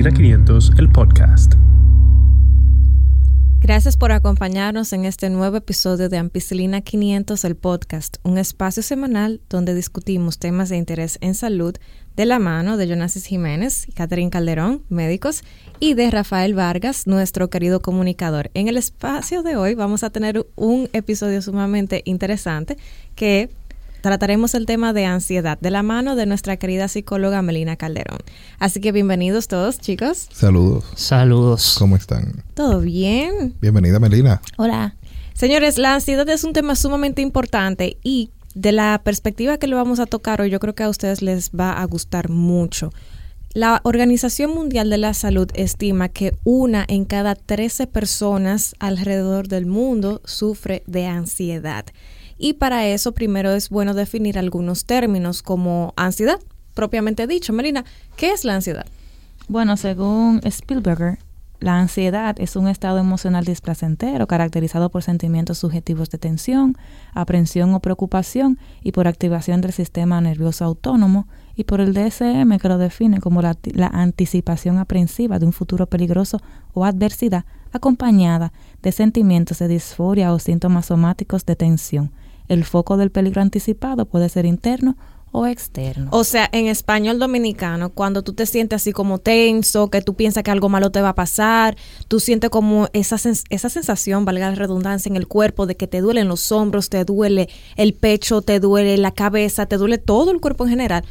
Ampicilina 500, el podcast. Gracias por acompañarnos en este nuevo episodio de Ampicilina 500, el podcast, un espacio semanal donde discutimos temas de interés en salud de la mano de Jonasis Jiménez Catherine Calderón, médicos, y de Rafael Vargas, nuestro querido comunicador. En el espacio de hoy vamos a tener un episodio sumamente interesante que trataremos el tema de ansiedad de la mano de nuestra querida psicóloga Melina Calderón. Así que bienvenidos todos, chicos. Saludos. Saludos. ¿Cómo están? ¿Todo bien? Bienvenida, Melina. Hola. Señores, la ansiedad es un tema sumamente importante y de la perspectiva que lo vamos a tocar hoy, yo creo que a ustedes les va a gustar mucho. La Organización Mundial de la Salud estima que una en cada 13 personas alrededor del mundo sufre de ansiedad. Y para eso primero es bueno definir algunos términos como ansiedad, propiamente dicho. Marina, ¿qué es la ansiedad? Bueno, según Spielberger, la ansiedad es un estado emocional displacentero caracterizado por sentimientos subjetivos de tensión, aprensión o preocupación y por activación del sistema nervioso autónomo y por el DSM que lo define como la, la anticipación aprensiva de un futuro peligroso o adversidad acompañada de sentimientos de disforia o síntomas somáticos de tensión el foco del peligro anticipado puede ser interno o externo. O sea, en español dominicano, cuando tú te sientes así como tenso, que tú piensas que algo malo te va a pasar, tú sientes como esa, esa sensación, valga la redundancia, en el cuerpo de que te duelen los hombros, te duele el pecho, te duele la cabeza, te duele todo el cuerpo en general,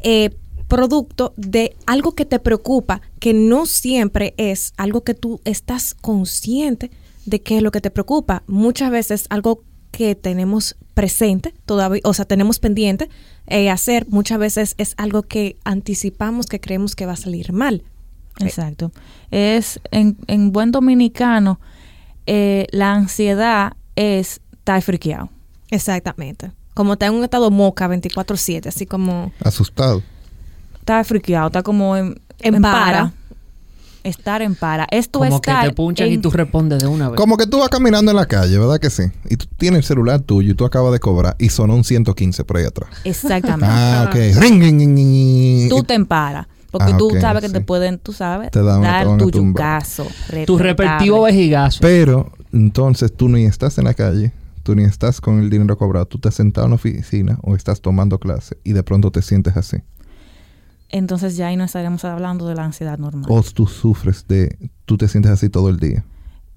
eh, producto de algo que te preocupa, que no siempre es algo que tú estás consciente de qué es lo que te preocupa. Muchas veces algo que tenemos presente todavía, o sea, tenemos pendiente eh, hacer, muchas veces es algo que anticipamos que creemos que va a salir mal. Exacto. Es en, en buen dominicano, eh, la ansiedad es estar friqueado. Exactamente. Como está en un estado moca 24-7, así como... Asustado. Está friqueado, está como en, en, para estar en para. Esto Como que te punchan y tú respondes de una vez. Como que tú vas caminando en la calle, ¿verdad que sí? Y tú tienes el celular tuyo y tú acabas de cobrar y sonó un 115 por ahí atrás. Exactamente. ah, ok. Ring, tú te emparas. Porque Ah, tú sabes que sí. te pueden, tú sabes, Te dan dar tu yucazo. tu respectivo vejigazo. Pero entonces tú ni estás en la calle, tú ni estás con el dinero cobrado, tú estás sentado en la oficina o estás tomando clase y de pronto te sientes así. Entonces ya ahí no estaremos hablando de la ansiedad normal. O tú sufres de, tú te sientes así todo el día.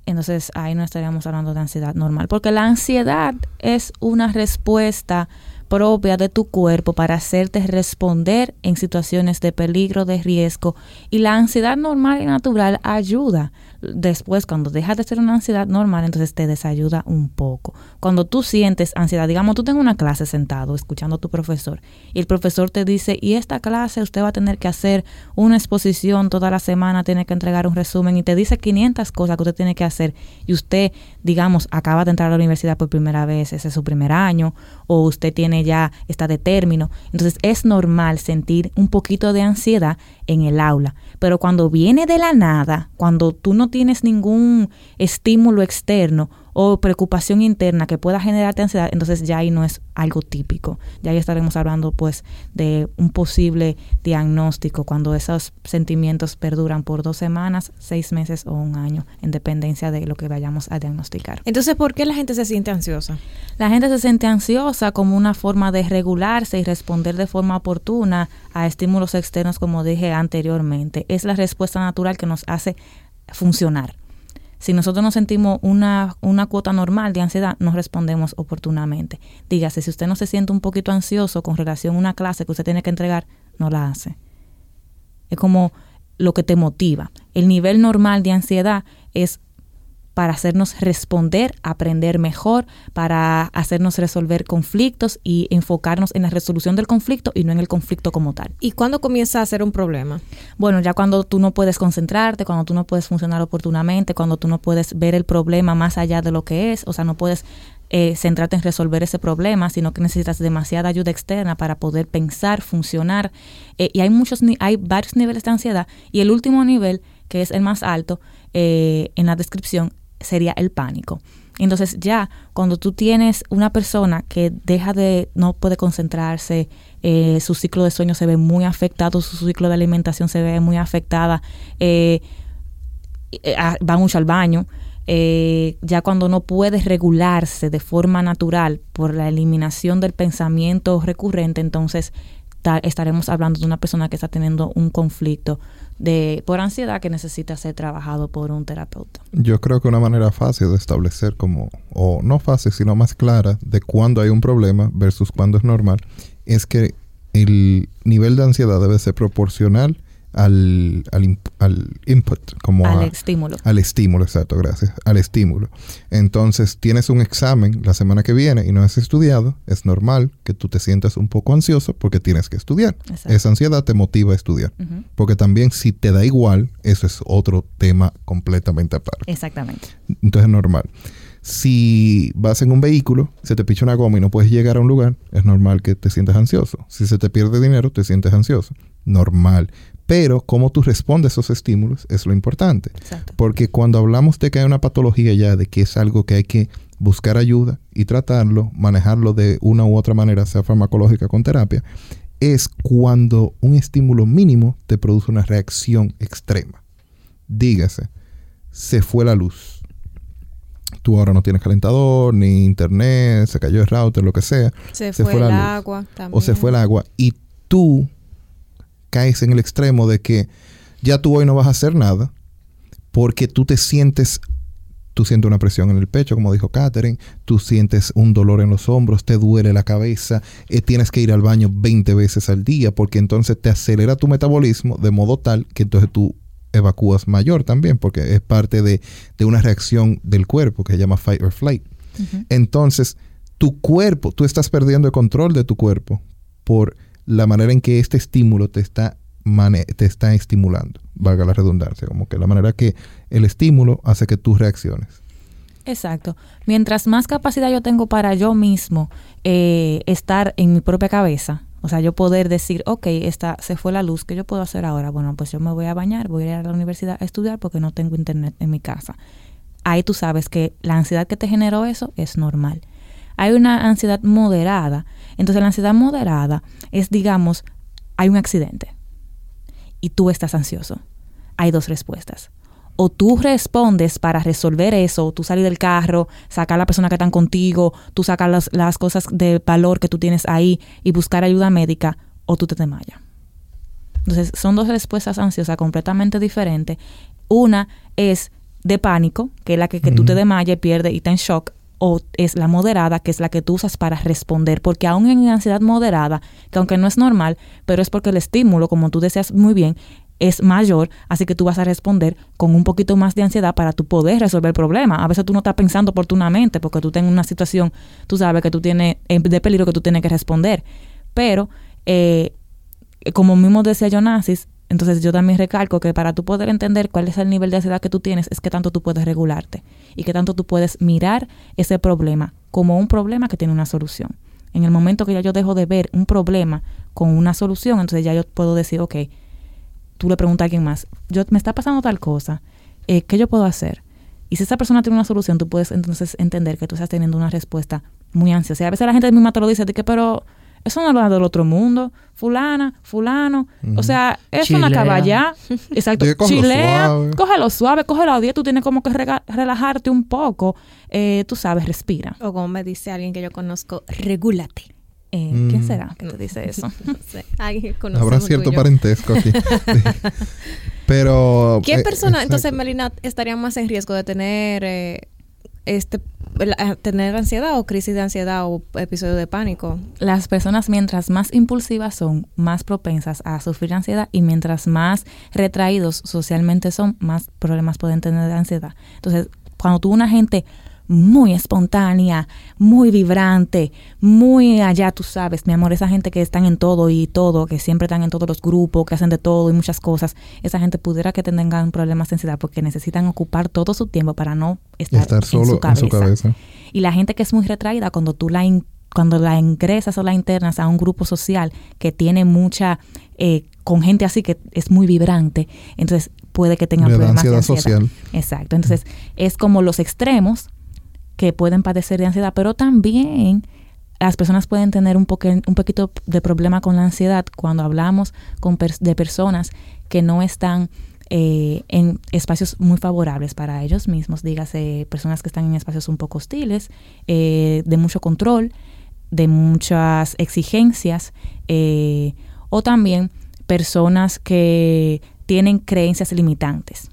Entonces ahí no estaríamos hablando de ansiedad normal. Porque la ansiedad es una respuesta propia de tu cuerpo para hacerte responder en situaciones de peligro, de riesgo. Y la ansiedad normal y natural ayuda. Después, cuando dejas de ser una ansiedad normal, entonces te desayuda un poco. Cuando tú sientes ansiedad, digamos, tú tengas una clase sentado escuchando a tu profesor y el profesor te dice, y esta clase usted va a tener que hacer una exposición toda la semana, tiene que entregar un resumen y te dice 500 cosas que usted tiene que hacer y usted, digamos, acaba de entrar a la universidad por primera vez, ese es su primer año, o usted tiene ya, está de término. Entonces es normal sentir un poquito de ansiedad en el aula, pero cuando viene de la nada, cuando tú no tienes ningún estímulo externo o preocupación interna que pueda generarte ansiedad, entonces ya ahí no es algo típico. Ya ahí estaremos hablando pues de un posible diagnóstico cuando esos sentimientos perduran por dos semanas, seis meses o un año, en dependencia de lo que vayamos a diagnosticar. Entonces, ¿por qué la gente se siente ansiosa? La gente se siente ansiosa como una forma de regularse y responder de forma oportuna a estímulos externos, como dije anteriormente. Es la respuesta natural que nos hace funcionar. Si nosotros nos sentimos una, una cuota normal de ansiedad, no respondemos oportunamente. Dígase, si usted no se siente un poquito ansioso con relación a una clase que usted tiene que entregar, no la hace. Es como lo que te motiva. El nivel normal de ansiedad es para hacernos responder, aprender mejor, para hacernos resolver conflictos y enfocarnos en la resolución del conflicto y no en el conflicto como tal. ¿Y cuándo comienza a ser un problema? Bueno, ya cuando tú no puedes concentrarte, cuando tú no puedes funcionar oportunamente, cuando tú no puedes ver el problema más allá de lo que es, o sea, no puedes eh, centrarte en resolver ese problema, sino que necesitas demasiada ayuda externa para poder pensar, funcionar. Eh, y hay muchos, hay varios niveles de ansiedad. Y el último nivel, que es el más alto, eh, en la descripción, sería el pánico. Entonces ya cuando tú tienes una persona que deja de, no puede concentrarse, eh, su ciclo de sueño se ve muy afectado, su ciclo de alimentación se ve muy afectada, eh, eh, ah, va mucho al baño, ya cuando no puede regularse de forma natural por la eliminación del pensamiento recurrente, entonces ta- estaremos hablando de una persona que está teniendo un conflicto de por ansiedad que necesita ser trabajado por un terapeuta. Yo creo que una manera fácil de establecer como, o no fácil, sino más clara, de cuándo hay un problema versus cuándo es normal, es que el nivel de ansiedad debe ser proporcional al, al, al input, como al a- estímulo. al estímulo, exacto, gracias, al estímulo. Entonces, tienes un examen la semana que viene y no has estudiado, es normal que tú te sientas un poco ansioso porque tienes que estudiar. Exacto. Esa ansiedad te motiva a estudiar. Porque también si te da igual, eso es otro tema completamente aparte. Exactamente. Entonces es normal. Si vas en un vehículo, se te picha una goma y no puedes llegar a un lugar, es normal que te sientas ansioso. Si se te pierde dinero, te sientes ansioso. Normal. Pero cómo tú respondes a esos estímulos es lo importante. Exacto. Porque cuando hablamos de que hay una patología ya, de que es algo que hay que buscar ayuda y tratarlo, manejarlo de una u otra manera, sea farmacológica con terapia, es cuando un estímulo mínimo te produce una reacción extrema. Dígase, se fue la luz. Tú ahora no tienes calentador, ni internet, se cayó el router, lo que sea, Se, Se fue, el agua también. o se fue el agua, y tú caes en el extremo de que ya tú hoy no vas a hacer nada, porque tú te sientes, tú sientes una presión en el pecho, como dijo Katherine, tú sientes un dolor en los hombros, te duele la cabeza, eh, tienes que ir al baño 20 veces al día, porque entonces te acelera tu metabolismo de modo tal que entonces tú evacúas mayor también, porque es parte de, de una reacción del cuerpo que se llama fight or flight. Entonces, tu cuerpo, tú estás perdiendo el control de tu cuerpo por la manera en que este estímulo te está, mane- te está estimulando, valga la redundancia, como que la manera que el estímulo hace que tú reacciones. Exacto. Mientras más capacidad yo tengo para yo mismo eh, estar en mi propia cabeza, o sea, yo poder decir, ok, esta, se fue la luz, ¿qué yo puedo hacer ahora? Bueno, pues yo me voy a bañar, voy a ir a la universidad a estudiar porque no tengo internet en mi casa. Ahí tú sabes que la ansiedad que te generó eso es normal. Hay una ansiedad moderada. Entonces la ansiedad moderada es, digamos, hay un accidente y tú estás ansioso. Hay dos respuestas o tú respondes para resolver eso, tú salir del carro, sacar a la persona que están contigo, tú sacar las, las cosas de valor que tú tienes ahí y buscar ayuda médica, o tú te desmayas. Entonces, son dos respuestas ansiosas completamente diferentes. Una es de pánico, que es la que, que tú te desmayas, pierdes y estás en shock, o es la moderada, que es la que tú usas para responder, porque aún en ansiedad moderada, que aunque no es normal, pero es porque el estímulo, como tú deseas muy bien, es mayor, así que tú vas a responder con un poquito más de ansiedad para tú poder resolver el problema. A veces tú no estás pensando oportunamente porque tú tienes una situación, tú sabes que tú tienes eh, de peligro que tú tienes que responder. Pero, eh, como mismo decía Jonasis, entonces yo también recalco que para tú poder entender cuál es el nivel de ansiedad que tú tienes, es que tanto tú puedes regularte y que tanto tú puedes mirar ese problema como un problema que tiene una solución. En el momento que ya yo dejo de ver un problema con una solución, entonces ya yo puedo decir, ok, tú le preguntas a alguien más, yo me está pasando tal cosa, eh, ¿qué yo puedo hacer? Y si esa persona tiene una solución, tú puedes entonces entender que tú estás teniendo una respuesta muy ansiosa. Y a veces la gente misma te lo dice, de que, pero eso no es del otro mundo, fulana, fulano, o sea, es una Chilea. caballá, exacto, chilea, suave. cógelo suave, cógelo a 10, tú tienes como que relajarte un poco, eh, tú sabes, respira. O como me dice alguien que yo conozco, regúlate. Eh, Mm. ¿Quién será que te dice eso? No sé, Habrá cierto tuyo. parentesco aquí. Pero... ¿Qué eh, persona, exacto. entonces, Melina, estaría más en riesgo de tener eh, este la- eh, tener ansiedad o crisis de ansiedad o episodio de pánico? Las personas mientras más impulsivas son, más propensas a sufrir ansiedad y mientras más retraídos socialmente son, más problemas pueden tener de ansiedad. Entonces, cuando tú una gente muy espontánea, muy vibrante, muy allá, tú sabes, mi amor, esa gente que están en todo y todo, que siempre están en todos los grupos, que hacen de todo y muchas cosas, esa gente pudiera que tengan problemas de ansiedad porque necesitan ocupar todo su tiempo para no estar, Estar solo en su en su cabeza. y la gente que es muy retraída, cuando tú la in- cuando la ingresas o la internas a un grupo social que tiene mucha, eh, con gente así que es muy vibrante, entonces puede que tengan problemas de ansiedad ansiedad. social. Exacto. Entonces es como los extremos que pueden padecer de ansiedad, pero también las personas pueden tener un, poque- un poquito de problema con la ansiedad cuando hablamos con pers- de personas que no están eh, en espacios muy favorables para ellos mismos, dígase personas que están en espacios un poco hostiles, eh, de mucho control, de muchas exigencias, eh, o también personas que tienen creencias limitantes.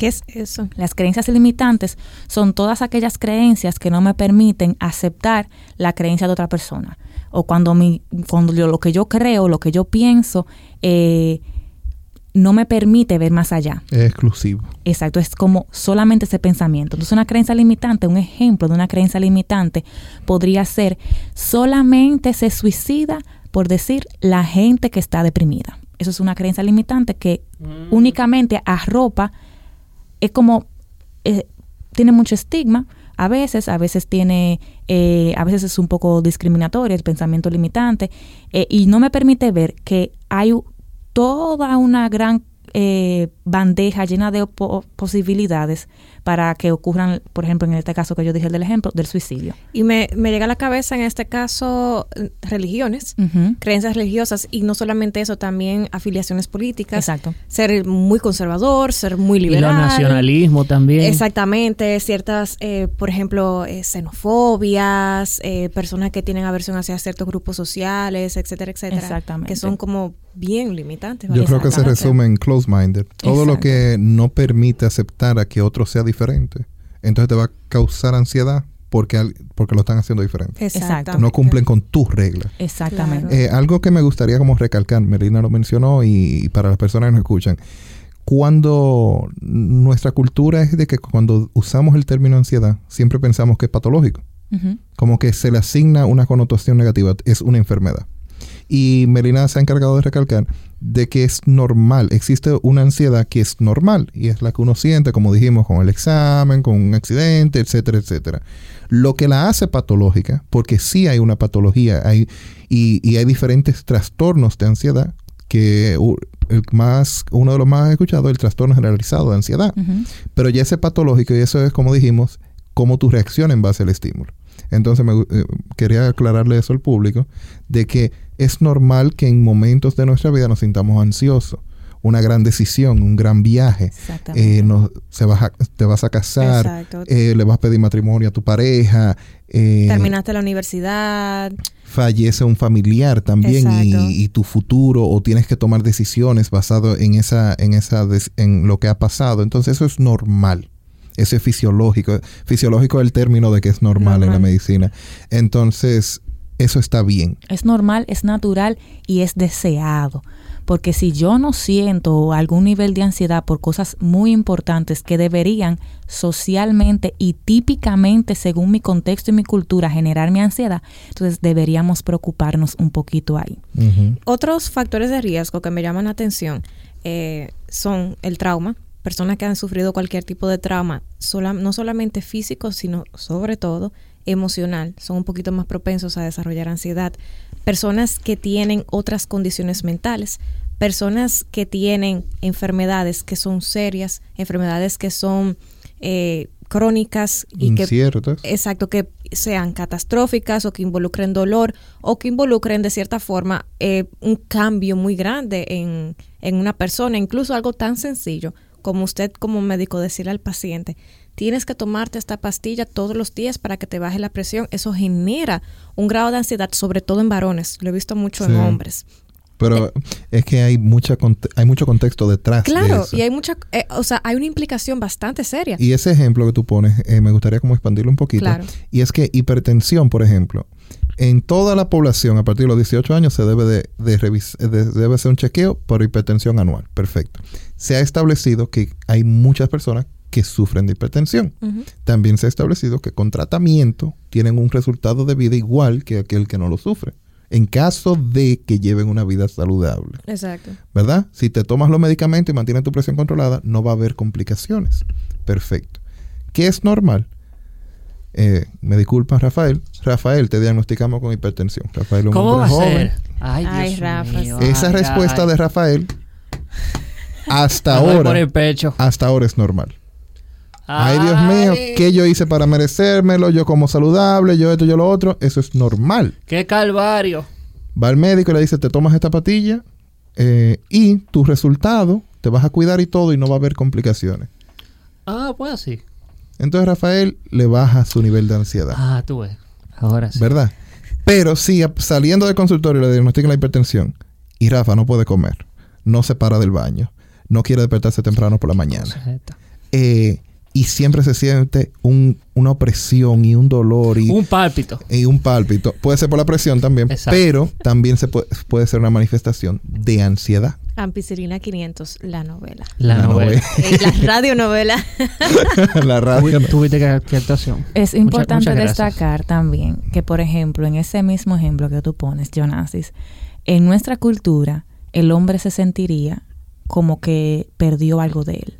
¿Qué es eso? Las creencias limitantes son todas aquellas creencias que no me permiten aceptar la creencia de otra persona. O cuando, mi, cuando yo- lo que yo creo, lo que yo pienso, eh, no me permite ver más allá. Es exclusivo. Exacto, es como solamente ese pensamiento. Entonces una creencia limitante, un ejemplo de una creencia limitante podría ser solamente se suicida por decir la gente que está deprimida. Eso es una creencia limitante que únicamente arropa, es como, eh, tiene mucho estigma. A veces, a veces tiene, eh, a veces es un poco discriminatorio el pensamiento limitante eh, y no me permite ver que hay toda una gran eh, bandeja llena de po- posibilidades para que ocurran, por ejemplo, en este caso que yo dije el del ejemplo, del suicidio. Y me, me llega a la cabeza en este caso eh, religiones, creencias religiosas y no solamente eso, también afiliaciones políticas. Exacto. Ser muy conservador, ser muy Y liberal. los nacionalismo también. Exactamente, ciertas, eh, por ejemplo, eh, xenofobias, eh, personas que tienen aversión hacia ciertos grupos sociales, etcétera, etcétera. Exactamente. Que son como bien limitantes. Yo creo que se resume en close-minded. Todo lo Exacto. que no permite aceptar a que otro sea diferente, entonces te va a causar ansiedad porque, al- porque lo están haciendo diferente. Exactamente. No cumplen con tus reglas. Exactamente. Eh, algo que me gustaría como recalcar, Melina lo mencionó y, y para las personas que nos escuchan, cuando nuestra cultura es de que cuando usamos el término ansiedad, siempre pensamos que es patológico, como que se le asigna una connotación negativa, es una enfermedad. Y Melina se ha encargado de recalcar de que es normal, existe una ansiedad que es normal y es la que uno siente, como dijimos, con el examen, con un accidente, etcétera, etcétera. Lo que la hace patológica, porque sí hay una patología hay, y, y hay diferentes trastornos de ansiedad, que el más, uno de los más escuchados es el trastorno generalizado de ansiedad. Pero ya ese patológico, y eso es como dijimos, cómo tu reacción en base al estímulo. Entonces me eh, quería aclararle eso al público, de que es normal que en momentos de nuestra vida nos sintamos ansiosos. Una gran decisión, un gran viaje. Exactamente. eh, no- se vas a- te vas a casar, eh, le vas a pedir matrimonio a tu pareja, eh, Terminaste la universidad. fallece un familiar también y, y tu futuro o tienes que tomar decisiones basado en esa en esa en lo que ha pasado entonces eso es normal eso es fisiológico fisiológico es el término de que es normal, en la medicina entonces eso está bien Es normal, es natural y es deseado. Porque si yo no siento algún nivel de ansiedad por cosas muy importantes que deberían socialmente y típicamente, según mi contexto y mi cultura, generar mi ansiedad, entonces deberíamos preocuparnos un poquito ahí. Otros factores de riesgo que me llaman la atención eh, son el trauma. Personas que han sufrido cualquier tipo de trauma, sola- no solamente físico, sino sobre todo emocional, son un poquito más propensos a desarrollar ansiedad. Personas que tienen otras condiciones mentales, personas que tienen enfermedades que son serias, enfermedades que son eh, crónicas y que inciertas Exacto, que sean catastróficas o que involucren dolor o que involucren de cierta forma eh, un cambio muy grande en, en una persona, incluso algo tan sencillo como usted como médico decirle al paciente, tienes que tomarte esta pastilla todos los días para que te baje la presión, eso genera un grado de ansiedad, sobre todo en varones, lo he visto mucho Sí. en hombres. pero es que hay mucha hay mucho contexto detrás de Claro, eso. y hay mucha, eh, o sea, hay una implicación bastante seria. Y ese ejemplo que tú pones, eh, me gustaría como expandirlo un poquito. Claro. Y es que hipertensión, por ejemplo, en toda la población a partir de los 18 años se debe de, de de- debe hacer un chequeo por hipertensión anual. Perfecto. Se ha establecido que hay muchas personas que sufren de hipertensión. También se ha establecido que con tratamiento tienen un resultado de vida igual que aquel que no lo sufre. En caso de que lleven una vida saludable. Exacto. ¿verdad? Si te tomas los medicamentos y mantienes tu presión controlada, no va a haber complicaciones. Perfecto. ¿Qué es normal? Eh, me disculpa, Rafael. Rafael, te diagnosticamos con hipertensión. Rafael, un ¿Cómo va a ser? Ay, Ay, Dios Rafa, mío, sí. Esa ay, respuesta ay. de Rafael hasta doy por ahora, el pecho. hasta ahora es normal. Ay, Dios mío, ¿qué yo hice para merecérmelo? Yo como saludable, yo esto, yo lo otro. Eso es normal. ¡Qué calvario! Va al médico y le dice, te tomas esta patilla eh, y tu resultado, te vas a cuidar y todo y no va a haber complicaciones. Ah, pues así. Entonces Rafael le baja su nivel de ansiedad. Ah, tú ves. Ahora sí. ¿Verdad? Pero si saliendo del consultorio le diagnostican la hipertensión y Rafa no puede comer, no se para del baño, no quiere despertarse temprano por la mañana, eh, y siempre se siente un- una opresión y un dolor y Un pálpito. y un pálpito. Puede ser por la presión también, Exacto. pero también se puede, puede ser una manifestación de ansiedad. Ampicilina 500, la novela. La, La novela. Eh, la radionovela. la radio. Tuvi- Tuviste que, que actuación. Es Mucha- importante muchas destacar también que, por ejemplo, en ese mismo ejemplo que tú pones, Jonasis, en nuestra cultura, el hombre se sentiría como que perdió algo de él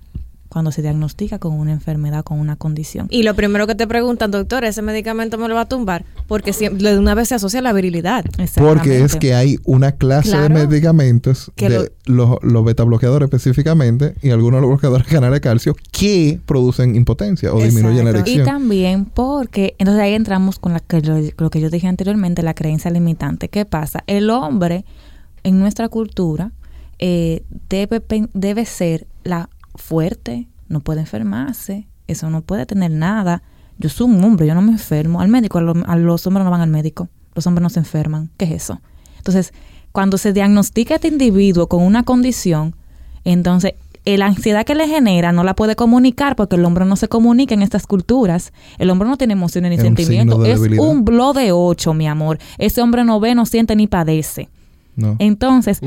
cuando se diagnostica con una enfermedad, con una condición. Y lo primero que te preguntan, doctor, ¿ese medicamento me lo va a tumbar? Porque siempre, de una vez se asocia a la virilidad. Porque es que hay una clase Claro. de medicamentos, Que de los, los beta bloqueadores específicamente, y algunos de los bloqueadores canales de calcio, que producen impotencia o disminuyen la Exacto. Y erección. también porque, entonces ahí entramos con la que, lo, lo que yo dije anteriormente, la creencia limitante. ¿Qué pasa? El hombre en nuestra cultura eh, debe, debe ser la fuerte, no puede enfermarse, eso no puede tener nada. Yo soy un hombre, yo no me enfermo. Al médico, a, lo- a los hombres no van al médico, los hombres no se enferman. ¿Qué es eso? Entonces, cuando se diagnostica a este individuo con una condición, entonces eh, la ansiedad que le genera no la puede comunicar porque el hombre no se comunica en estas culturas. El hombre no tiene emociones ni Es sentimientos. de Es un blo de ocho, mi amor. Ese hombre no ve, no siente ni padece. No. Entonces,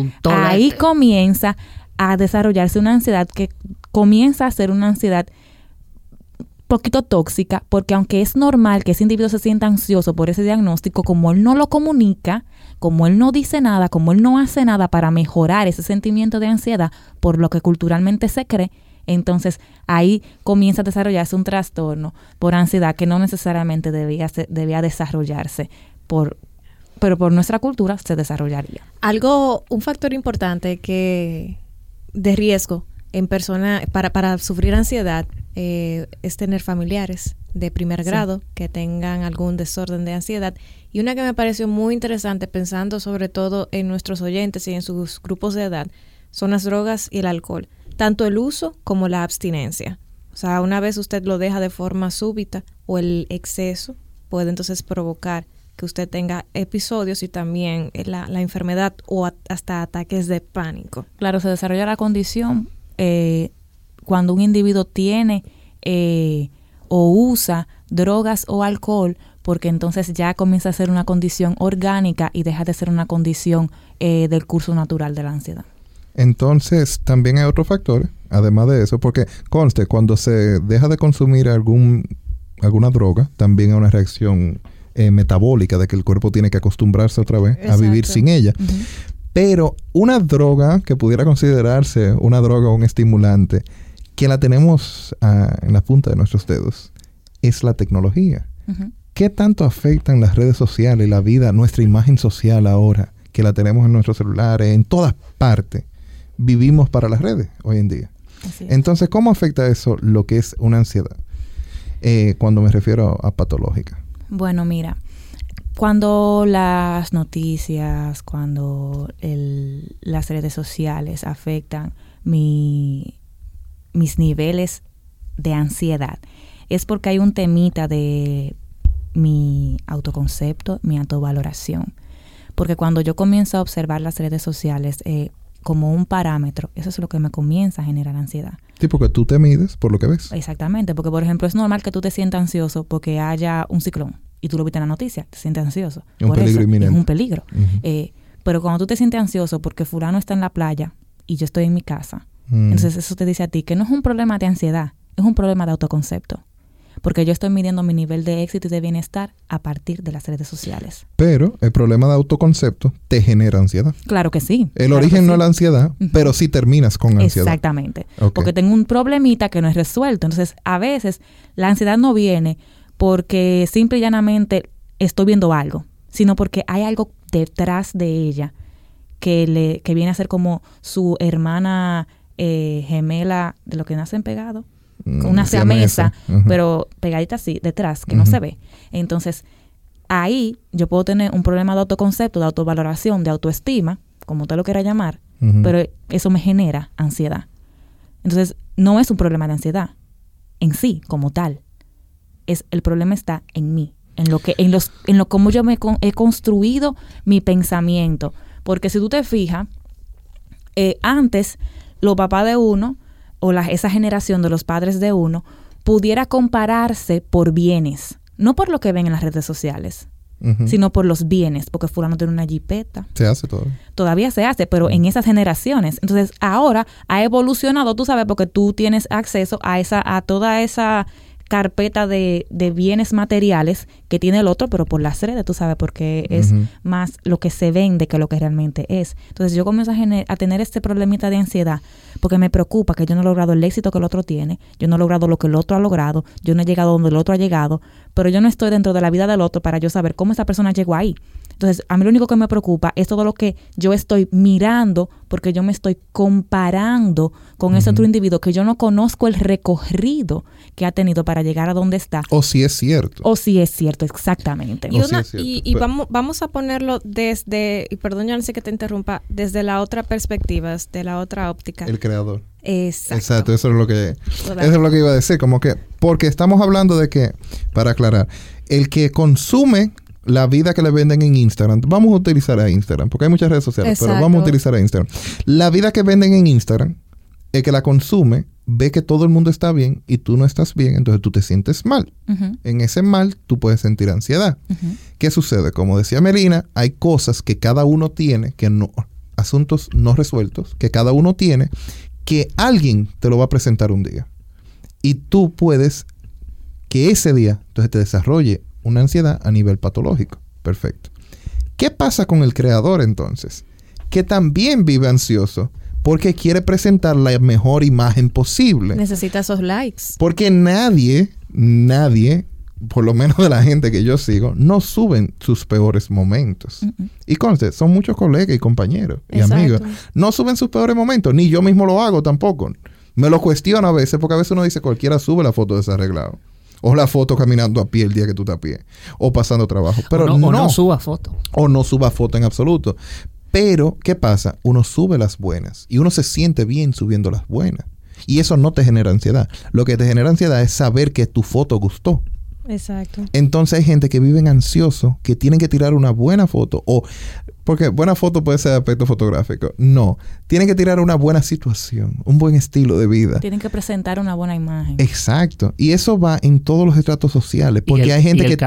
ahí comienza a desarrollarse una ansiedad que comienza a ser una ansiedad poquito tóxica, porque aunque es normal que ese individuo se sienta ansioso por ese diagnóstico, como él no lo comunica, como él no dice nada, como él no hace nada para mejorar ese sentimiento de ansiedad, por lo que culturalmente se cree, entonces ahí comienza a desarrollarse un trastorno por ansiedad que no necesariamente debía, debía desarrollarse por pero por nuestra cultura se desarrollaría. Algo, un factor importante que de riesgo en persona para, para sufrir ansiedad eh, es tener familiares de primer Sí. grado que tengan algún desorden de ansiedad. Y una que me pareció muy interesante, pensando sobre todo en nuestros oyentes y en sus grupos de edad, son las drogas y el alcohol, tanto el uso como la abstinencia. O sea, una vez usted lo deja de forma súbita o el exceso puede entonces provocar que usted tenga episodios y también eh, la, la enfermedad o a- hasta ataques de pánico. Claro, se desarrolla la condición eh, cuando un individuo tiene eh, o usa drogas o alcohol, porque entonces ya comienza a ser una condición orgánica y deja de ser una condición eh, del curso natural de la ansiedad. Entonces, también hay otros factores, además de eso, porque conste, cuando se deja de consumir algún, alguna droga, también hay una reacción eh, metabólica de que el cuerpo tiene que acostumbrarse otra vez a vivir sin ella. Pero una droga que pudiera considerarse una droga o un estimulante, que la tenemos ah, en la punta de nuestros dedos, es la tecnología. ¿Qué tanto afectan las redes sociales, la vida, nuestra imagen social ahora, que la tenemos en nuestros celulares, en todas partes? Vivimos para las redes hoy en día. Entonces, ¿cómo afecta eso lo que es una ansiedad? Eh, cuando me refiero a patológica. Bueno, mira, cuando las noticias, cuando el- las redes sociales afectan mi, mis niveles de ansiedad, es porque hay un temita de mi autoconcepto, mi autovaloración. Porque cuando yo comienzo a observar las redes sociales eh, como un parámetro, eso es lo que me comienza a generar ansiedad. Tipo que tú te mides por lo que ves. Exactamente, porque por ejemplo es normal que tú te sientas ansioso porque haya un ciclón y tú lo viste en la noticia, te sientes ansioso. Un Por peligro eso, inminente. Es un peligro. Eh, pero cuando tú te sientes ansioso porque fulano está en la playa y yo estoy en mi casa, Mm. entonces eso te dice a ti que no es un problema de ansiedad, es un problema de autoconcepto. Porque yo estoy midiendo mi nivel de éxito y de bienestar a partir de las redes sociales. Pero el problema de autoconcepto te genera ansiedad. Claro que sí. El claro origen no es la ansiedad, pero sí terminas con ansiedad. Exactamente. Porque tengo un problemita que no es resuelto. Entonces, a veces la ansiedad no viene porque simple y llanamente estoy viendo algo, sino porque hay algo detrás de ella que, le, que viene a ser como su hermana eh, gemela de lo que nacen pegados. Mm, una siamesa. Ujú. pero pegadita así, detrás, que no se ve. Entonces, ahí yo puedo tener un problema de autoconcepto, de autovaloración, de autoestima, como usted lo quiera llamar, pero eso me genera ansiedad. Entonces, no es un problema de ansiedad en sí, como tal. Es, el problema está en mí, en lo que, en los, en lo como yo me con- he construido mi pensamiento. Porque si tú te fijas, eh, antes los papás de uno o la, esa generación de los padres de uno pudiera compararse por bienes, no por lo que ven en las redes sociales, sino por los bienes, porque fulano tiene una jipeta, Se hace todo. todavía se hace, pero en esas generaciones. Entonces, ahora ha evolucionado, tú sabes, porque tú tienes acceso a esa, a toda esa carpeta de, de bienes materiales que tiene el otro, pero por las redes, tú sabes, porque es más lo que se vende que lo que realmente es. Entonces yo comienzo a, a tener este problemita de ansiedad porque me preocupa que yo no he logrado el éxito que el otro tiene, yo no he logrado lo que el otro ha logrado, yo no he llegado donde el otro ha llegado, pero yo no estoy dentro de la vida del otro para yo saber cómo esa persona llegó ahí. Entonces, a mí lo único que me preocupa es todo lo que yo estoy mirando porque yo me estoy comparando con ese otro individuo que yo no conozco el recorrido que ha tenido para llegar a donde está. O si es cierto. O si es cierto, exactamente. Y, Oh, sí, una, es cierto. y, y Pero- vamos, vamos a ponerlo desde, y perdón, yo no sé que te interrumpa, desde la otra perspectiva, desde la otra óptica. El creador. Exacto. Exacto, eso es lo que eso es lo que iba a decir, como que porque estamos hablando de que para aclarar, el que consume la vida que le venden en Instagram, vamos a utilizar a Instagram, porque hay muchas redes sociales, pero vamos a utilizar a Instagram. La vida que venden en Instagram, el que la consume ve que todo el mundo está bien y tú no estás bien, entonces tú te sientes mal. En ese mal tú puedes sentir ansiedad. ¿Qué sucede? Como decía Melina, hay cosas que cada uno tiene, que no, asuntos no resueltos, que cada uno tiene, que alguien te lo va a presentar un día. Y tú puedes que ese día entonces te desarrolle una ansiedad a nivel patológico. Perfecto. ¿Qué pasa con el creador entonces? Que también vive ansioso porque quiere presentar la mejor imagen posible. Necesita esos likes. Porque nadie, nadie, por lo menos de la gente que yo sigo, no suben sus peores momentos. Y conste, son muchos colegas y compañeros y Exacto. amigos. No suben sus peores momentos, ni yo mismo lo hago tampoco. Me lo cuestiono a veces, porque a veces uno dice cualquiera sube la foto desarreglado. O la foto caminando a pie el día que tú estás a pie. O pasando trabajo. Pero o no, no, o no suba foto. o no suba foto en absoluto. Pero, ¿qué pasa? Uno sube las buenas y uno se siente bien subiendo las buenas. Y eso no te genera ansiedad. Lo que te genera ansiedad es saber que tu foto gustó. Exacto. Entonces hay gente que viven ansioso, que tienen que tirar una buena foto. O, porque buena foto puede ser de aspecto fotográfico. No, tienen que tirar una buena situación, un buen estilo de vida. Tienen que presentar una buena imagen. Exacto. Y eso va en todos los estratos sociales. Y Porque el- hay gente y el que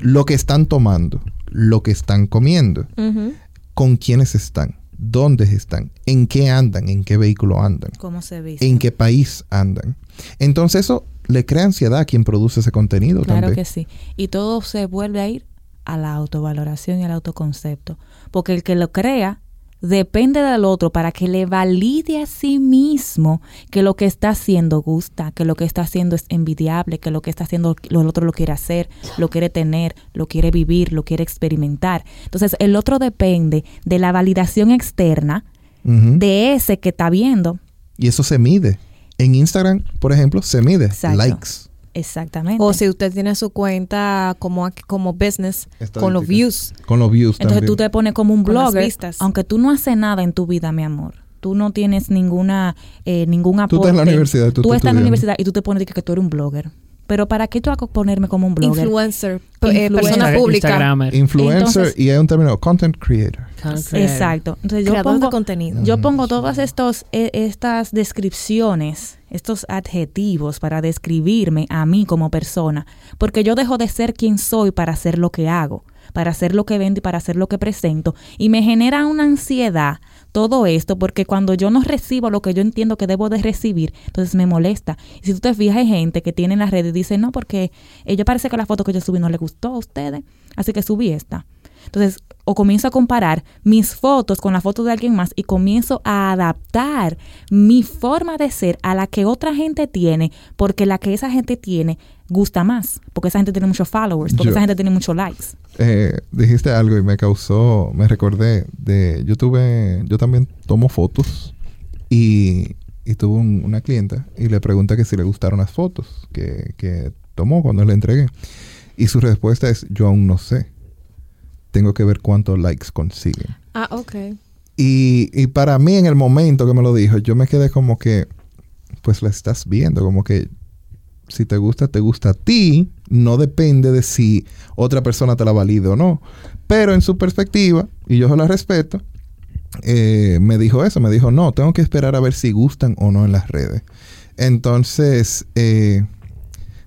lo que están tomando, lo que están comiendo, Ujú. con quiénes están, dónde están, en qué andan, en qué vehículo andan, ¿Cómo se viste? en qué país andan. Entonces eso le crea ansiedad a quien produce ese contenido Claro también. que sí. Y todo se vuelve a ir a la autovaloración y al autoconcepto. Porque el que lo crea depende del otro para que le valide a sí mismo que lo que está haciendo gusta, que lo que está haciendo es envidiable, que lo que está haciendo lo- el otro lo quiere hacer, lo quiere tener, lo quiere vivir, lo quiere experimentar. Entonces el otro depende de la validación externa de ese que está viendo. Y eso se mide. En Instagram, por ejemplo, se mide Exacto. likes. Exactamente. O si usted tiene su cuenta como, como business con los views. Con los views Entonces también. tú te pones como un Con las blogger, aunque tú no haces nada en tu vida, mi amor. Tú no tienes ninguna eh, ningún aporte. Tú estás en la universidad, tú Tú estás en la universidad y tú te pones que, que tú eres un blogger. Pero ¿para qué tú vas a ponerme como un blogger? Influencer. eh, Influencer. persona Insta- pública. Instagramer. Influencer Entonces- y hay un término, content creator. Content creator. Exacto. Entonces yo Creador de pongo, contenido. yo pongo todas estos, eh, estas descripciones, estos adjetivos para describirme a mí como persona, porque yo dejo de ser quien soy para hacer lo que hago, para hacer lo que vendo y para hacer lo que presento, y me genera una ansiedad todo esto, porque cuando yo no recibo lo que yo entiendo que debo de recibir, entonces me molesta. Y si tú te fijas, hay gente que tiene en las redes y dice, no, porque ella parece que la foto que yo subí no le gustó a ustedes, así que subí esta. Entonces, o comienzo a comparar mis fotos con la foto de alguien más y comienzo a adaptar mi forma de ser a la que otra gente tiene, porque la que esa gente tiene gusta más, porque esa gente tiene muchos followers, porque Yo- esa gente tiene muchos likes. Eh, dijiste algo y me causó, me recordé de, yo tuve, yo también tomo fotos y y tuvo un- una clienta y le pregunta que si le gustaron las fotos que, que tomó cuando le entregué. Y su respuesta es, yo aún no sé. Tengo que ver cuántos likes consiguen. Ah, ok. Y, y para mí en el momento que me lo dijo, yo me quedé como que, pues la estás viendo, como que si te gusta, te gusta a ti, no depende de si otra persona te la valide o no. Pero en su perspectiva, y yo se la respeto, eh, me dijo eso, me dijo, no, tengo que esperar a ver si gustan o no en las redes. Entonces, eh,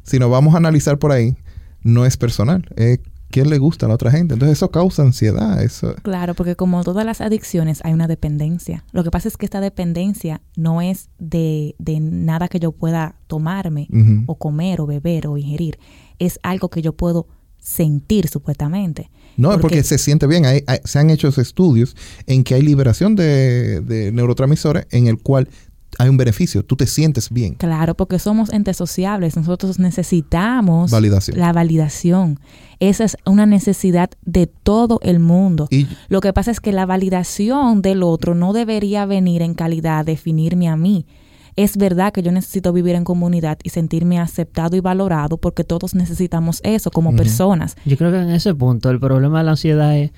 si nos vamos a analizar por ahí, no es personal, es quién le gusta a la otra gente. Entonces eso causa ansiedad, eso... Claro, porque como todas las adicciones hay una dependencia. Lo que pasa es que esta dependencia no es de, de nada que yo pueda tomarme o comer o beber o ingerir. Es algo que yo puedo sentir supuestamente. No, es porque Porque- se siente bien. Hay- hay- se han hecho estudios en que hay liberación de, de neurotransmisores en el cual hay un beneficio. Tú te sientes bien. Claro, porque somos entes sociables. Nosotros necesitamos Validación. la validación. Esa es una necesidad de todo el mundo. Y Lo que pasa es que la validación del otro no debería venir en calidad de definirme a mí. Es verdad que yo necesito vivir en comunidad y sentirme aceptado y valorado porque todos necesitamos eso como personas. Yo creo que en ese punto el problema de la ansiedad es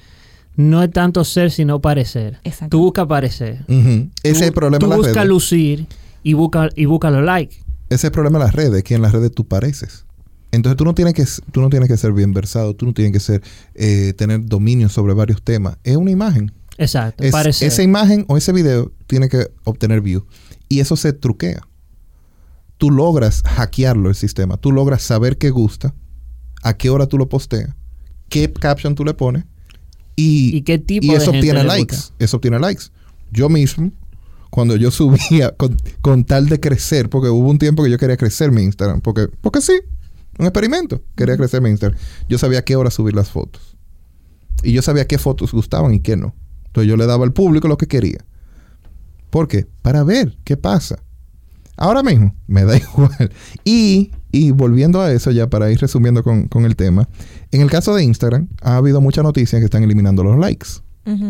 no es tanto ser sino parecer. Exacto. Tú buscas parecer. ese es Tú- el problema Tú de las buscas redes. lucir y busca, y busca los likes. Ese es el problema de las redes, que en las redes tú pareces. Entonces tú no tienes que, tú no tienes que ser bien versado, tú no tienes que ser, eh, tener dominio sobre varios temas. Es una imagen. Exacto. Es- parecer. esa imagen o ese video tiene que obtener view. Y eso se truquea. Tú logras hackearlo el sistema. Tú logras saber qué gusta, a qué hora tú lo posteas, qué caption tú le pones. Y, ¿Y qué tipo y de eso gente obtiene likes. gusta? Eso obtiene likes. Yo mismo, cuando yo subía con, con tal de crecer, porque hubo un tiempo que yo quería crecer mi Instagram, porque, porque sí, un experimento. Quería crecer mi Instagram. Yo sabía a qué hora subir las fotos. Y yo sabía qué fotos gustaban y qué no. Entonces yo le daba al público lo que quería. ¿Por qué? Para ver qué pasa. Ahora mismo, me da igual. Y, y volviendo a eso, ya para ir resumiendo con, con el tema, en el caso de Instagram, ha habido muchas noticias que están eliminando los likes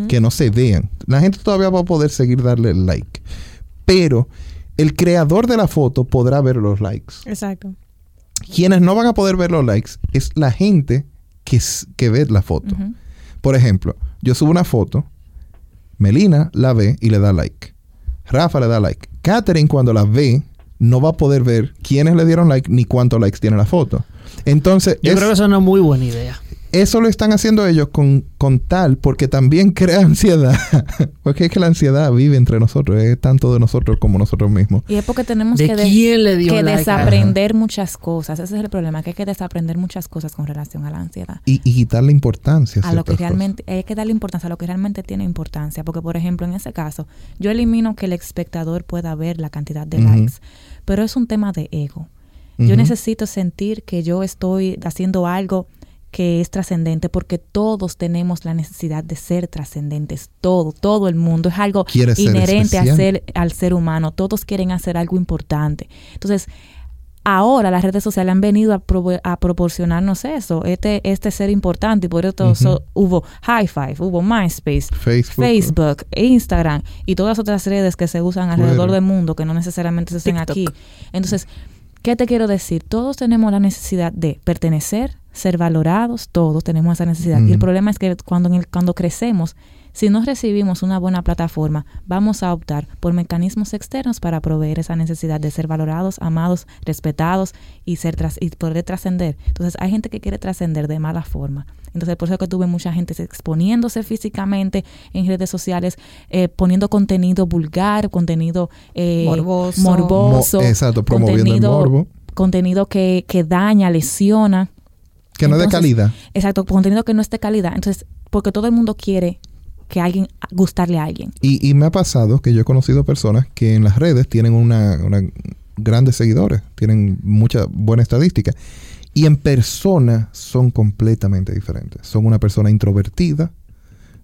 que no se vean. La gente todavía va a poder seguir darle like. Pero el creador de la foto podrá ver los likes. Exacto. Quienes no van a poder ver los likes es la gente que, que ve la foto. Por ejemplo, yo subo una foto, Melina la ve y le da like. Rafa le da like. Katherine cuando la ve no va a poder ver quiénes le dieron like ni cuántos likes tiene la foto. Entonces, Yo es- creo que eso es una muy buena idea. Eso lo están haciendo ellos con, con tal, porque también crea ansiedad. porque es que la ansiedad vive entre nosotros, es tanto de nosotros como nosotros mismos. Y es porque tenemos ¿De que, de- quién le dio que like? desaprender muchas cosas. Ese es el problema, que hay que desaprender muchas cosas con relación a la ansiedad. Y, y quitarle importancia a, a lo que realmente hay que darle importancia a lo que realmente tiene importancia porque por ejemplo en ese caso yo elimino que el espectador pueda ver la cantidad de likes pero es un tema de ego yo necesito sentir que yo estoy haciendo algo que es trascendente porque todos tenemos la necesidad de ser trascendentes todo todo el mundo es algo ser inherente a especial. ser al ser humano todos quieren hacer algo importante entonces ahora las redes sociales han venido a, a proporcionarnos eso, este, este ser importante, y por eso hubo High Five, hubo MySpace, Facebook. Facebook, Instagram y todas las otras redes que se usan alrededor del mundo, que no necesariamente se hacen aquí. Entonces, ¿qué te quiero decir? Todos tenemos la necesidad de pertenecer, ser valorados, todos tenemos esa necesidad. Y el problema es que cuando, en el- cuando crecemos, si no recibimos una buena plataforma, vamos a optar por mecanismos externos para proveer esa necesidad de ser valorados, amados, respetados y ser tras- y poder trascender. Entonces, hay gente que quiere trascender de mala forma. Entonces, por eso que tuve mucha gente exponiéndose físicamente en redes sociales, eh, poniendo contenido vulgar, contenido eh, Morboso. morboso, Mo- exacto, promoviendo el contenido- morbo. contenido que, que daña, lesiona. Que no es de calidad. Exacto, contenido que no es de calidad. Entonces, porque todo el mundo quiere que alguien, gustarle a alguien. Y, y me ha pasado que yo he conocido personas que en las redes tienen una, una grandes seguidores, tienen mucha buena estadística. Y en persona son completamente diferentes. Son una persona introvertida,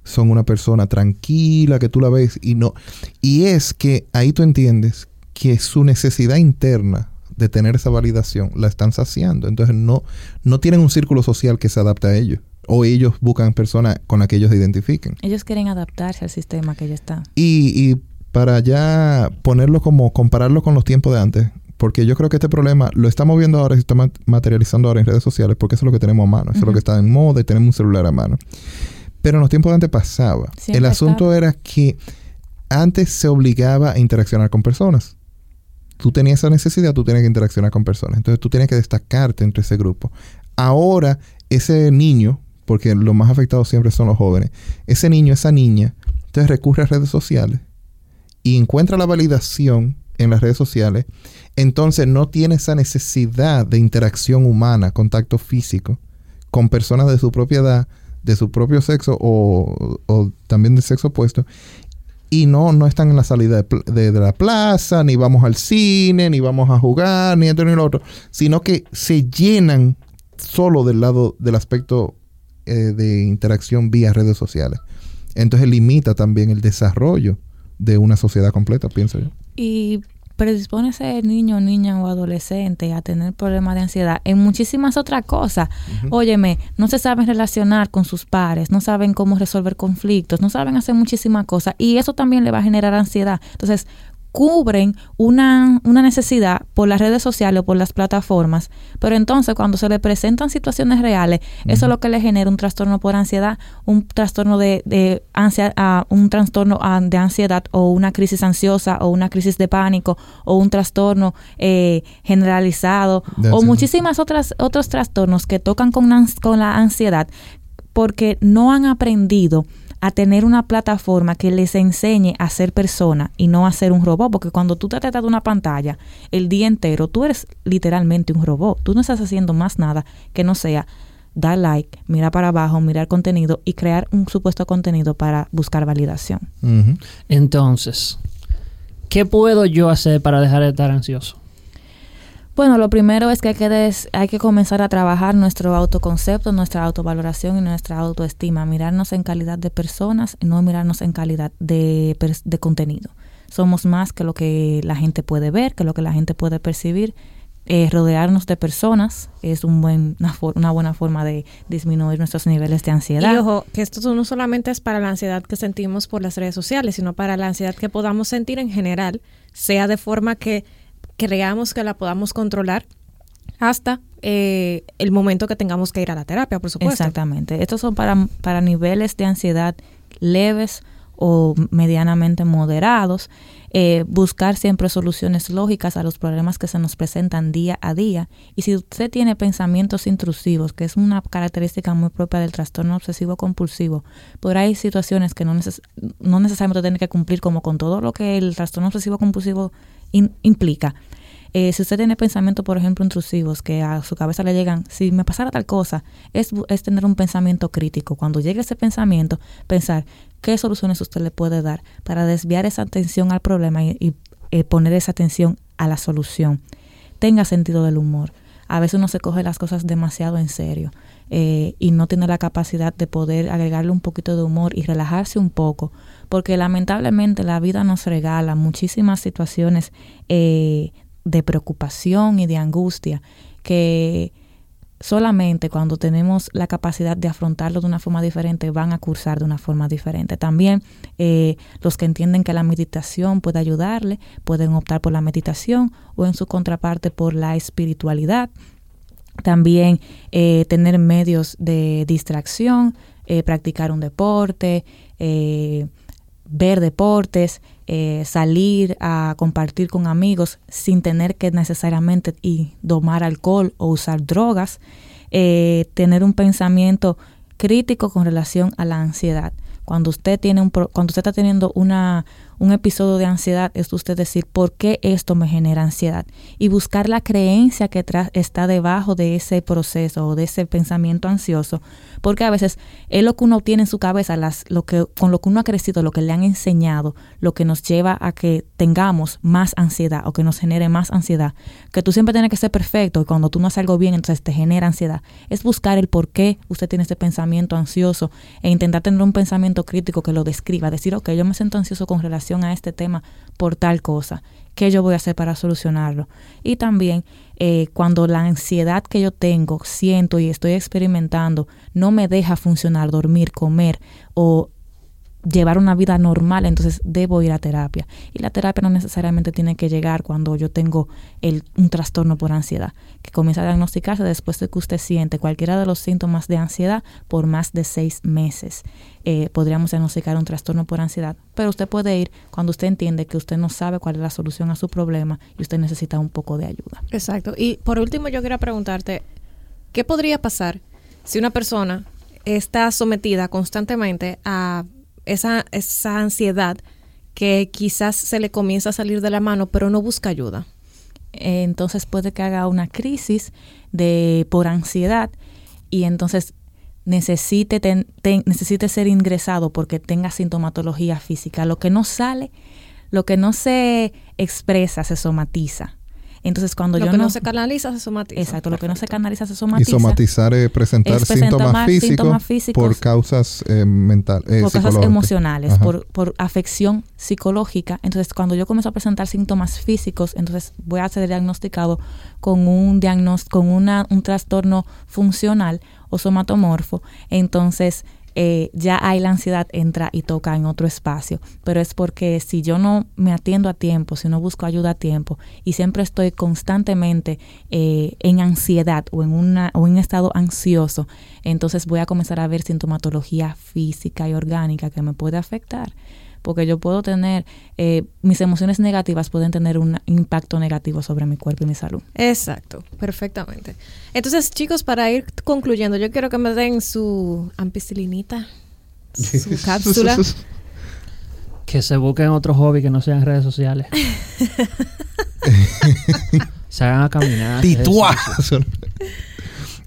son una persona tranquila que tú la ves y no. Y es que ahí tú entiendes que su necesidad interna de tener esa validación la están saciando. Entonces no, no tienen un círculo social que se adapte a ellos. O ellos buscan personas con las que ellos se identifiquen. Ellos quieren adaptarse al sistema que ya está. Y, y para ya ponerlo como, compararlo con los tiempos de antes, porque yo creo que este problema lo estamos viendo ahora y se está ma- materializando ahora en redes sociales, porque eso es lo que tenemos a mano, eso es lo que está en moda y tenemos un celular a mano. Pero en los tiempos de antes pasaba. Siempre El asunto era que antes se obligaba a interaccionar con personas. Tú tenías esa necesidad, tú tenías que interaccionar con personas. Entonces tú tienes que destacarte entre ese grupo. Ahora, ese niño, porque los más afectados siempre son los jóvenes, ese niño, esa niña, entonces recurre a redes sociales y encuentra la validación en las redes sociales, entonces no tiene esa necesidad de interacción humana, contacto físico, con personas de su propia edad, de su propio sexo o, o también del sexo opuesto. Y no, no están en la salida de, de la plaza, ni vamos al cine, ni vamos a jugar, ni esto ni lo otro, sino que se llenan solo del lado del aspecto eh, de interacción vía redes sociales. Entonces limita también el desarrollo de una sociedad completa, pienso yo. y predispone a ese niño, niña o adolescente a tener problemas de ansiedad en muchísimas otras cosas. Óyeme, no se saben relacionar con sus pares, no saben cómo resolver conflictos, no saben hacer muchísimas cosas y eso también le va a generar ansiedad. Entonces, cubren una, una necesidad por las redes sociales o por las plataformas, pero entonces cuando se le presentan situaciones reales, eso es lo que le genera un trastorno por ansiedad, un trastorno de, de ansia, ah, un trastorno ah, de ansiedad o una crisis ansiosa o una crisis de pánico o un trastorno eh, generalizado o muchísimas otras otros trastornos que tocan con, con la ansiedad porque no han aprendido a tener una plataforma que les enseñe a ser persona y no a ser un robot, porque cuando tú te tratas de una pantalla el día entero, tú eres literalmente un robot, tú no estás haciendo más nada que no sea dar like, mirar para abajo, mirar contenido y crear un supuesto contenido para buscar validación. Entonces, ¿qué puedo yo hacer para dejar de estar ansioso? Bueno, lo primero es que hay que, hay que comenzar a trabajar nuestro autoconcepto, nuestra autovaloración y nuestra autoestima, mirarnos en calidad de personas no mirarnos en calidad de, de contenido. Somos más que lo que la gente puede ver, que lo que la gente puede percibir. Eh, rodearnos de personas es buen, una, una buena forma de disminuir nuestros niveles de ansiedad. Y ojo, que esto no solamente es para la ansiedad que sentimos por las redes sociales, sino para la ansiedad que podamos sentir en general, sea de forma que creamos que la podamos controlar hasta eh, el momento que tengamos que ir a la terapia, por supuesto. Exactamente. Estos son para, para niveles de ansiedad leves o medianamente moderados. Eh, buscar siempre soluciones lógicas a los problemas que se nos presentan día a día. Y si usted tiene pensamientos intrusivos, que es una característica muy propia del trastorno obsesivo compulsivo, por ahí hay situaciones que no, neces- no necesariamente tiene que cumplir como con todo lo que el trastorno obsesivo compulsivo implica. Eh, si usted tiene pensamientos, por ejemplo, intrusivos, que a su cabeza le llegan, si me pasara tal cosa, es, es tener un pensamiento crítico. Cuando llegue ese pensamiento, pensar qué soluciones usted le puede dar para desviar esa atención al problema y, y, eh, poner esa atención a la solución. Tenga sentido del humor. A veces uno se coge las cosas demasiado en serio eh, y no tiene la capacidad de poder agregarle un poquito de humor y relajarse un poco, porque lamentablemente la vida nos regala muchísimas situaciones eh, de preocupación y de angustia que solamente cuando tenemos la capacidad de afrontarlo de una forma diferente van a cursar de una forma diferente. También eh, los que entienden que la meditación puede ayudarle pueden optar por la meditación o en su contraparte por la espiritualidad. También eh, tener medios de distracción, eh, practicar un deporte, ver deportes, eh, salir a compartir con amigos sin tener que necesariamente y tomar alcohol o usar drogas, eh, tener un pensamiento crítico con relación a la ansiedad. Cuando usted tiene un cuando usted está teniendo una un episodio de ansiedad es usted decir por qué esto me genera ansiedad y buscar la creencia que está debajo de ese proceso o de ese pensamiento ansioso, porque a veces es lo que uno tiene en su cabeza, las lo que con lo que uno ha crecido, lo que le han enseñado, lo que nos lleva a que tengamos más ansiedad o que nos genere más ansiedad, que tú siempre tienes que ser perfecto y cuando tú no haces algo bien entonces te genera ansiedad. Es buscar el por qué usted tiene ese pensamiento ansioso e intentar tener un pensamiento crítico que lo describa, decir, ok, yo me siento ansioso con relación a este tema por tal cosa, ¿qué yo voy a hacer para solucionarlo? Y también eh, cuando la ansiedad que yo tengo, siento y estoy experimentando, no me deja funcionar, dormir, comer o llevar una vida normal, entonces debo ir a terapia. Y la terapia no necesariamente tiene que llegar cuando yo tengo el, un trastorno por ansiedad, que comienza a diagnosticarse después de que usted siente cualquiera de los síntomas de ansiedad por más de seis meses. Eh, podríamos diagnosticar un trastorno por ansiedad, pero usted puede ir cuando usted entiende que usted no sabe cuál es la solución a su problema y usted necesita un poco de ayuda. Exacto. Y por último, yo quería preguntarte, ¿qué podría pasar si una persona está sometida constantemente a esa, esa ansiedad que quizás se le comienza a salir de la mano, pero no busca ayuda. Eh, entonces puede que haga una crisis de por ansiedad y entonces necesite, necesite ser ingresado porque tenga sintomatología física. Lo que no sale, lo que no se expresa, se somatiza. Entonces, cuando lo yo que no, no se canaliza, se somatiza. Exacto, lo que no se canaliza, se somatiza. Y somatizar es presentar Es presentar síntomas, más físicos síntomas físicos por causas eh, mentales. por causas emocionales, Ajá. por, por afección psicológica. Entonces, cuando yo comienzo a presentar síntomas físicos, entonces voy a ser diagnosticado con un diagnóstico, con una, un trastorno funcional o somatomorfo. Entonces, eh, ya ahí la ansiedad entra y toca en otro espacio. Pero es porque si yo no me atiendo a tiempo, si no busco ayuda a tiempo y siempre estoy constantemente eh, en ansiedad o en, una, o en un estado ansioso, entonces voy a comenzar a ver sintomatología física y orgánica que me puede afectar. Porque yo puedo tener, eh, mis emociones negativas pueden tener un impacto negativo sobre mi cuerpo y mi salud. Exacto, perfectamente. Entonces, chicos, para ir concluyendo, yo quiero que me den su ampicilinita, su cápsula. Que se busquen otro hobby que no sean redes sociales. se hagan a caminar.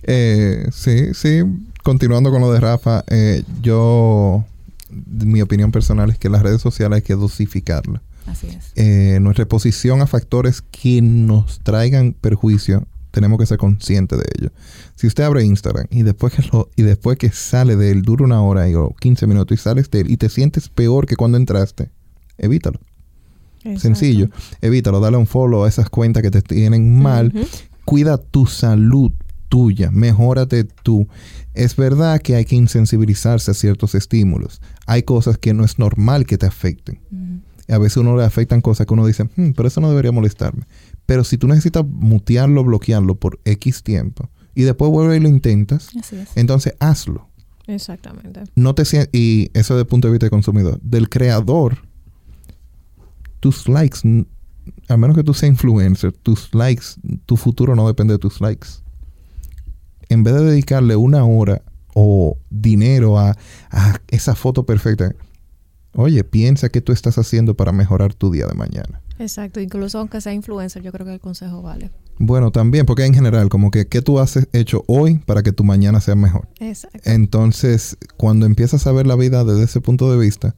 Eh, sí, sí. Continuando con lo de Rafa, eh, yo, mi opinión personal es que las redes sociales hay que dosificarlas. Así es. Eh, nuestra exposición a factores que nos traigan perjuicio, tenemos que ser conscientes de ello. Si usted abre Instagram y después que, lo- y después que sale de él, dura una hora y, o 15 minutos y sales de él y te sientes peor que cuando entraste, evítalo. Sencillo. Evítalo, dale un follow a esas cuentas que te tienen mal. Cuida tu salud tuya, mejórate tú. Es verdad que hay que insensibilizarse a ciertos estímulos. Hay cosas que no es normal que te afecten. A veces uno le afectan cosas que uno dice, "Hmm, pero eso no debería molestarme. Pero si tú necesitas mutearlo, bloquearlo por X tiempo y después vuelves y lo intentas, entonces hazlo. Exactamente. No te y eso desde el punto de vista del consumidor. Del creador, tus likes, a menos que tú seas influencer, tus likes, tu futuro no depende de tus likes. En vez de dedicarle una hora o dinero a, a esa foto perfecta, oye, piensa qué tú estás haciendo para mejorar tu día de mañana. Exacto. Incluso aunque sea influencer, yo creo que el consejo vale. Bueno, también, porque en general, como que, ¿qué tú has hecho hoy para que tu mañana sea mejor? Exacto. Entonces, cuando empiezas a ver la vida desde ese punto de vista,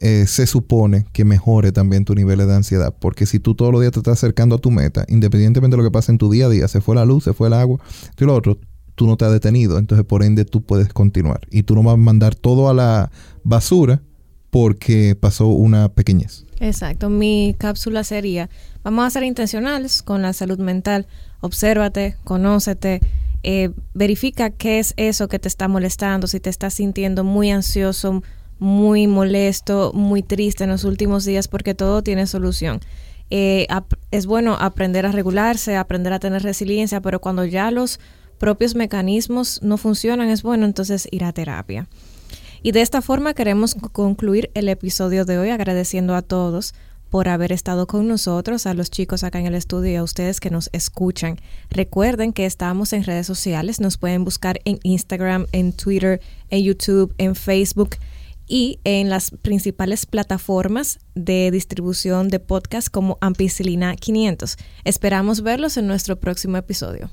eh, se supone que mejore también tu nivel de ansiedad. Porque si tú todos los días te estás acercando a tu meta, independientemente de lo que pase en tu día a día, se fue la luz, se fue el agua, esto y lo otro, tú no te has detenido. Entonces, por ende, tú puedes continuar. Y tú no vas a mandar todo a la basura porque pasó una pequeñez. Exacto. Mi cápsula sería, vamos a ser intencionales con la salud mental. Obsérvate, conócete, eh, verifica qué es eso que te está molestando, si te estás sintiendo muy ansioso, muy molesto, muy triste en los últimos días, porque todo tiene solución. Eh, es bueno aprender a regularse, aprender a tener resiliencia, pero cuando ya los propios mecanismos no funcionan, es bueno entonces ir a terapia. Y de esta forma queremos concluir el episodio de hoy agradeciendo a todos por haber estado con nosotros, a los chicos acá en el estudio y a ustedes que nos escuchan. Recuerden que estamos en redes sociales, nos pueden buscar en Instagram, en Twitter, en YouTube, en Facebook y en las principales plataformas de distribución de podcast como Ampicilina 500. Esperamos verlos en nuestro próximo episodio.